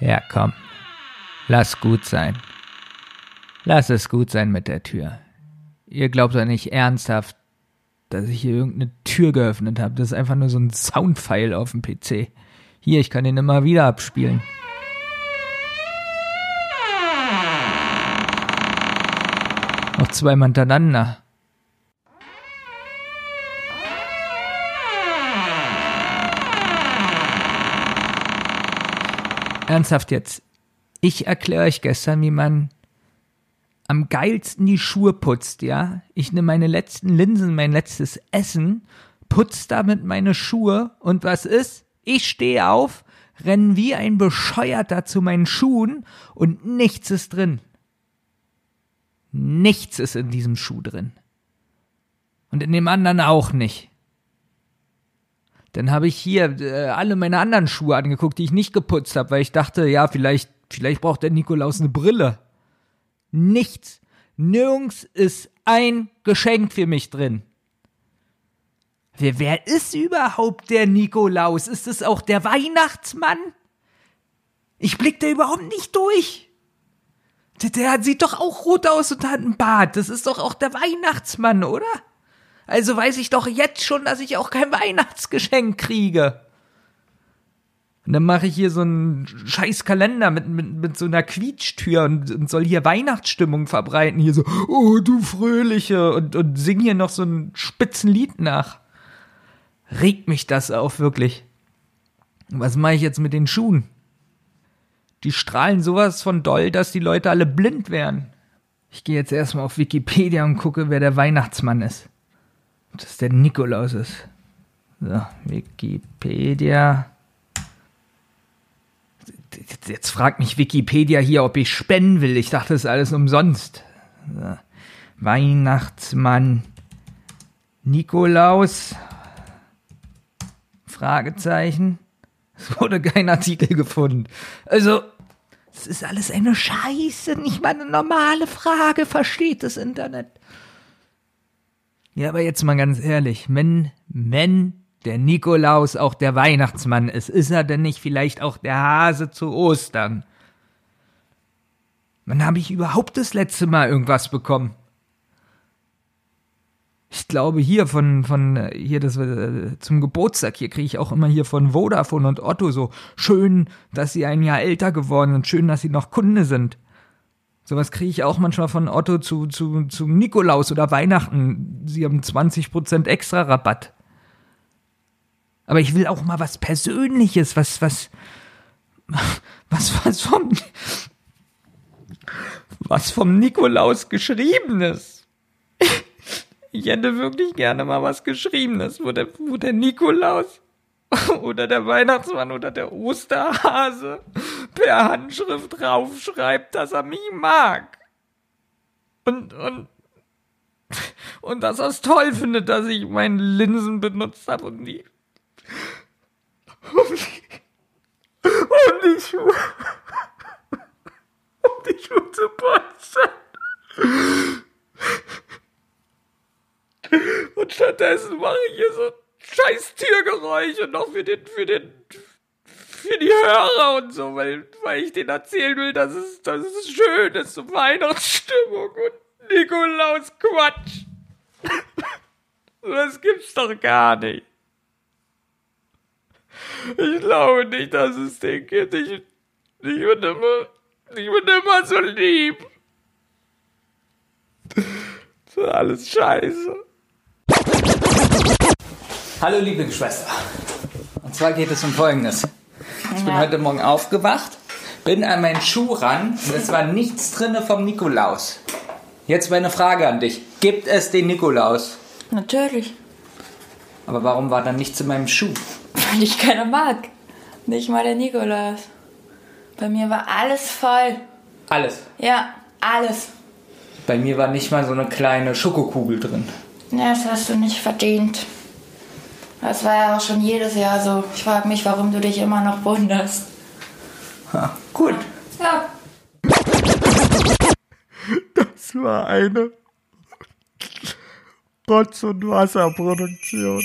Ja, komm. Lass gut sein. Lass es gut sein mit der Tür. Ihr glaubt doch nicht ernsthaft, dass ich hier irgendeine Tür geöffnet habe. Das ist einfach nur so ein Soundfile auf dem PC. Hier, ich kann den immer wieder abspielen. Noch zweimal hintereinander. Ernsthaft jetzt. Ich erkläre euch gestern, wie man am geilsten die Schuhe putzt, ja? Ich nehme meine letzten Linsen, mein letztes Essen, putz damit meine Schuhe und was ist? Ich stehe auf, renne wie ein Bescheuerter zu meinen Schuhen und nichts ist drin. Nichts ist in diesem Schuh drin. Und in dem anderen auch nicht. Dann habe ich hier äh, alle meine anderen Schuhe angeguckt, die ich nicht geputzt habe, weil ich dachte, ja, vielleicht, vielleicht braucht der Nikolaus eine Brille. Nichts. Nirgends ist ein Geschenk für mich drin. Wer, wer ist überhaupt der Nikolaus? Ist es auch der Weihnachtsmann? Ich blick da überhaupt nicht durch. Der, der sieht doch auch rot aus und hat einen Bart. Das ist doch auch der Weihnachtsmann, oder? Also weiß ich doch jetzt schon, dass ich auch kein Weihnachtsgeschenk kriege. Und dann mache ich hier so einen scheiß Kalender mit, mit, mit so einer Quietschtür und, und soll hier Weihnachtsstimmung verbreiten. Hier so, oh du Fröhliche und, und sing hier noch so ein spitzen Lied nach. Regt mich das auf, wirklich. Was mache ich jetzt mit den Schuhen? Die strahlen sowas von doll, dass die Leute alle blind werden. Ich gehe jetzt erstmal auf Wikipedia und gucke, wer der Weihnachtsmann ist. Dass der Nikolaus ist. So, Wikipedia. Jetzt fragt mich Wikipedia hier, ob ich spenden will. Ich dachte, das ist alles umsonst. So. Weihnachtsmann Nikolaus. Fragezeichen. Es wurde kein Artikel gefunden. Also, es ist alles eine Scheiße. Nicht mal eine normale Frage versteht das Internet. Ja, aber jetzt mal ganz ehrlich, wenn, wenn der Nikolaus auch der Weihnachtsmann ist, ist er denn nicht vielleicht auch der Hase zu Ostern? Wann habe ich überhaupt das letzte Mal irgendwas bekommen? Ich glaube hier von, von hier das äh, zum Geburtstag, hier kriege ich auch immer hier von Vodafone und Otto so schön, dass sie ein Jahr älter geworden und schön, dass sie noch Kunde sind. Sowas kriege ich auch manchmal von Otto zu, zu, zu Nikolaus oder Weihnachten. Sie haben 20% extra Rabatt. Aber ich will auch mal was Persönliches, was, was, was, was vom, was vom Nikolaus geschriebenes. Ich hätte wirklich gerne mal was Geschriebenes, wo der, wo der Nikolaus oder der Weihnachtsmann oder der Osterhase per Handschrift draufschreibt, dass er mich mag. Und, und, und dass er es toll findet, dass ich meine Linsen benutzt habe und die, um die, um die Schuhe, um die Schuhe zu putzen. Und stattdessen mache ich hier so scheiß Türgeräusche noch für den, für den, für die Hörer und so, weil, weil ich denen erzählen will, dass es, dass es schön ist, so Weihnachtsstimmung und Nikolaus Quatsch. Das gibt's doch gar nicht. Ich glaube nicht, dass es den gibt. Ich, ich bin immer, ich bin immer so lieb. Das ist alles scheiße. Hallo liebe Geschwister. Und zwar geht es um Folgendes. Ich bin heute Morgen aufgewacht, bin an meinen Schuh ran und es war nichts drinne vom Nikolaus. Jetzt meine Frage an dich. Gibt es den Nikolaus? Natürlich. Aber warum war dann nichts in meinem Schuh? Weil ich keiner mag. Nicht mal der Nikolaus. Bei mir war alles voll. Alles. Ja, alles. Bei mir war nicht mal so eine kleine Schokokugel drin. Ja, das hast du nicht verdient. Das war ja auch schon jedes Jahr so. Ich frage mich, warum du dich immer noch wunderst. Ha, gut. Ja. Das war eine Rotz- und Wasserproduktion.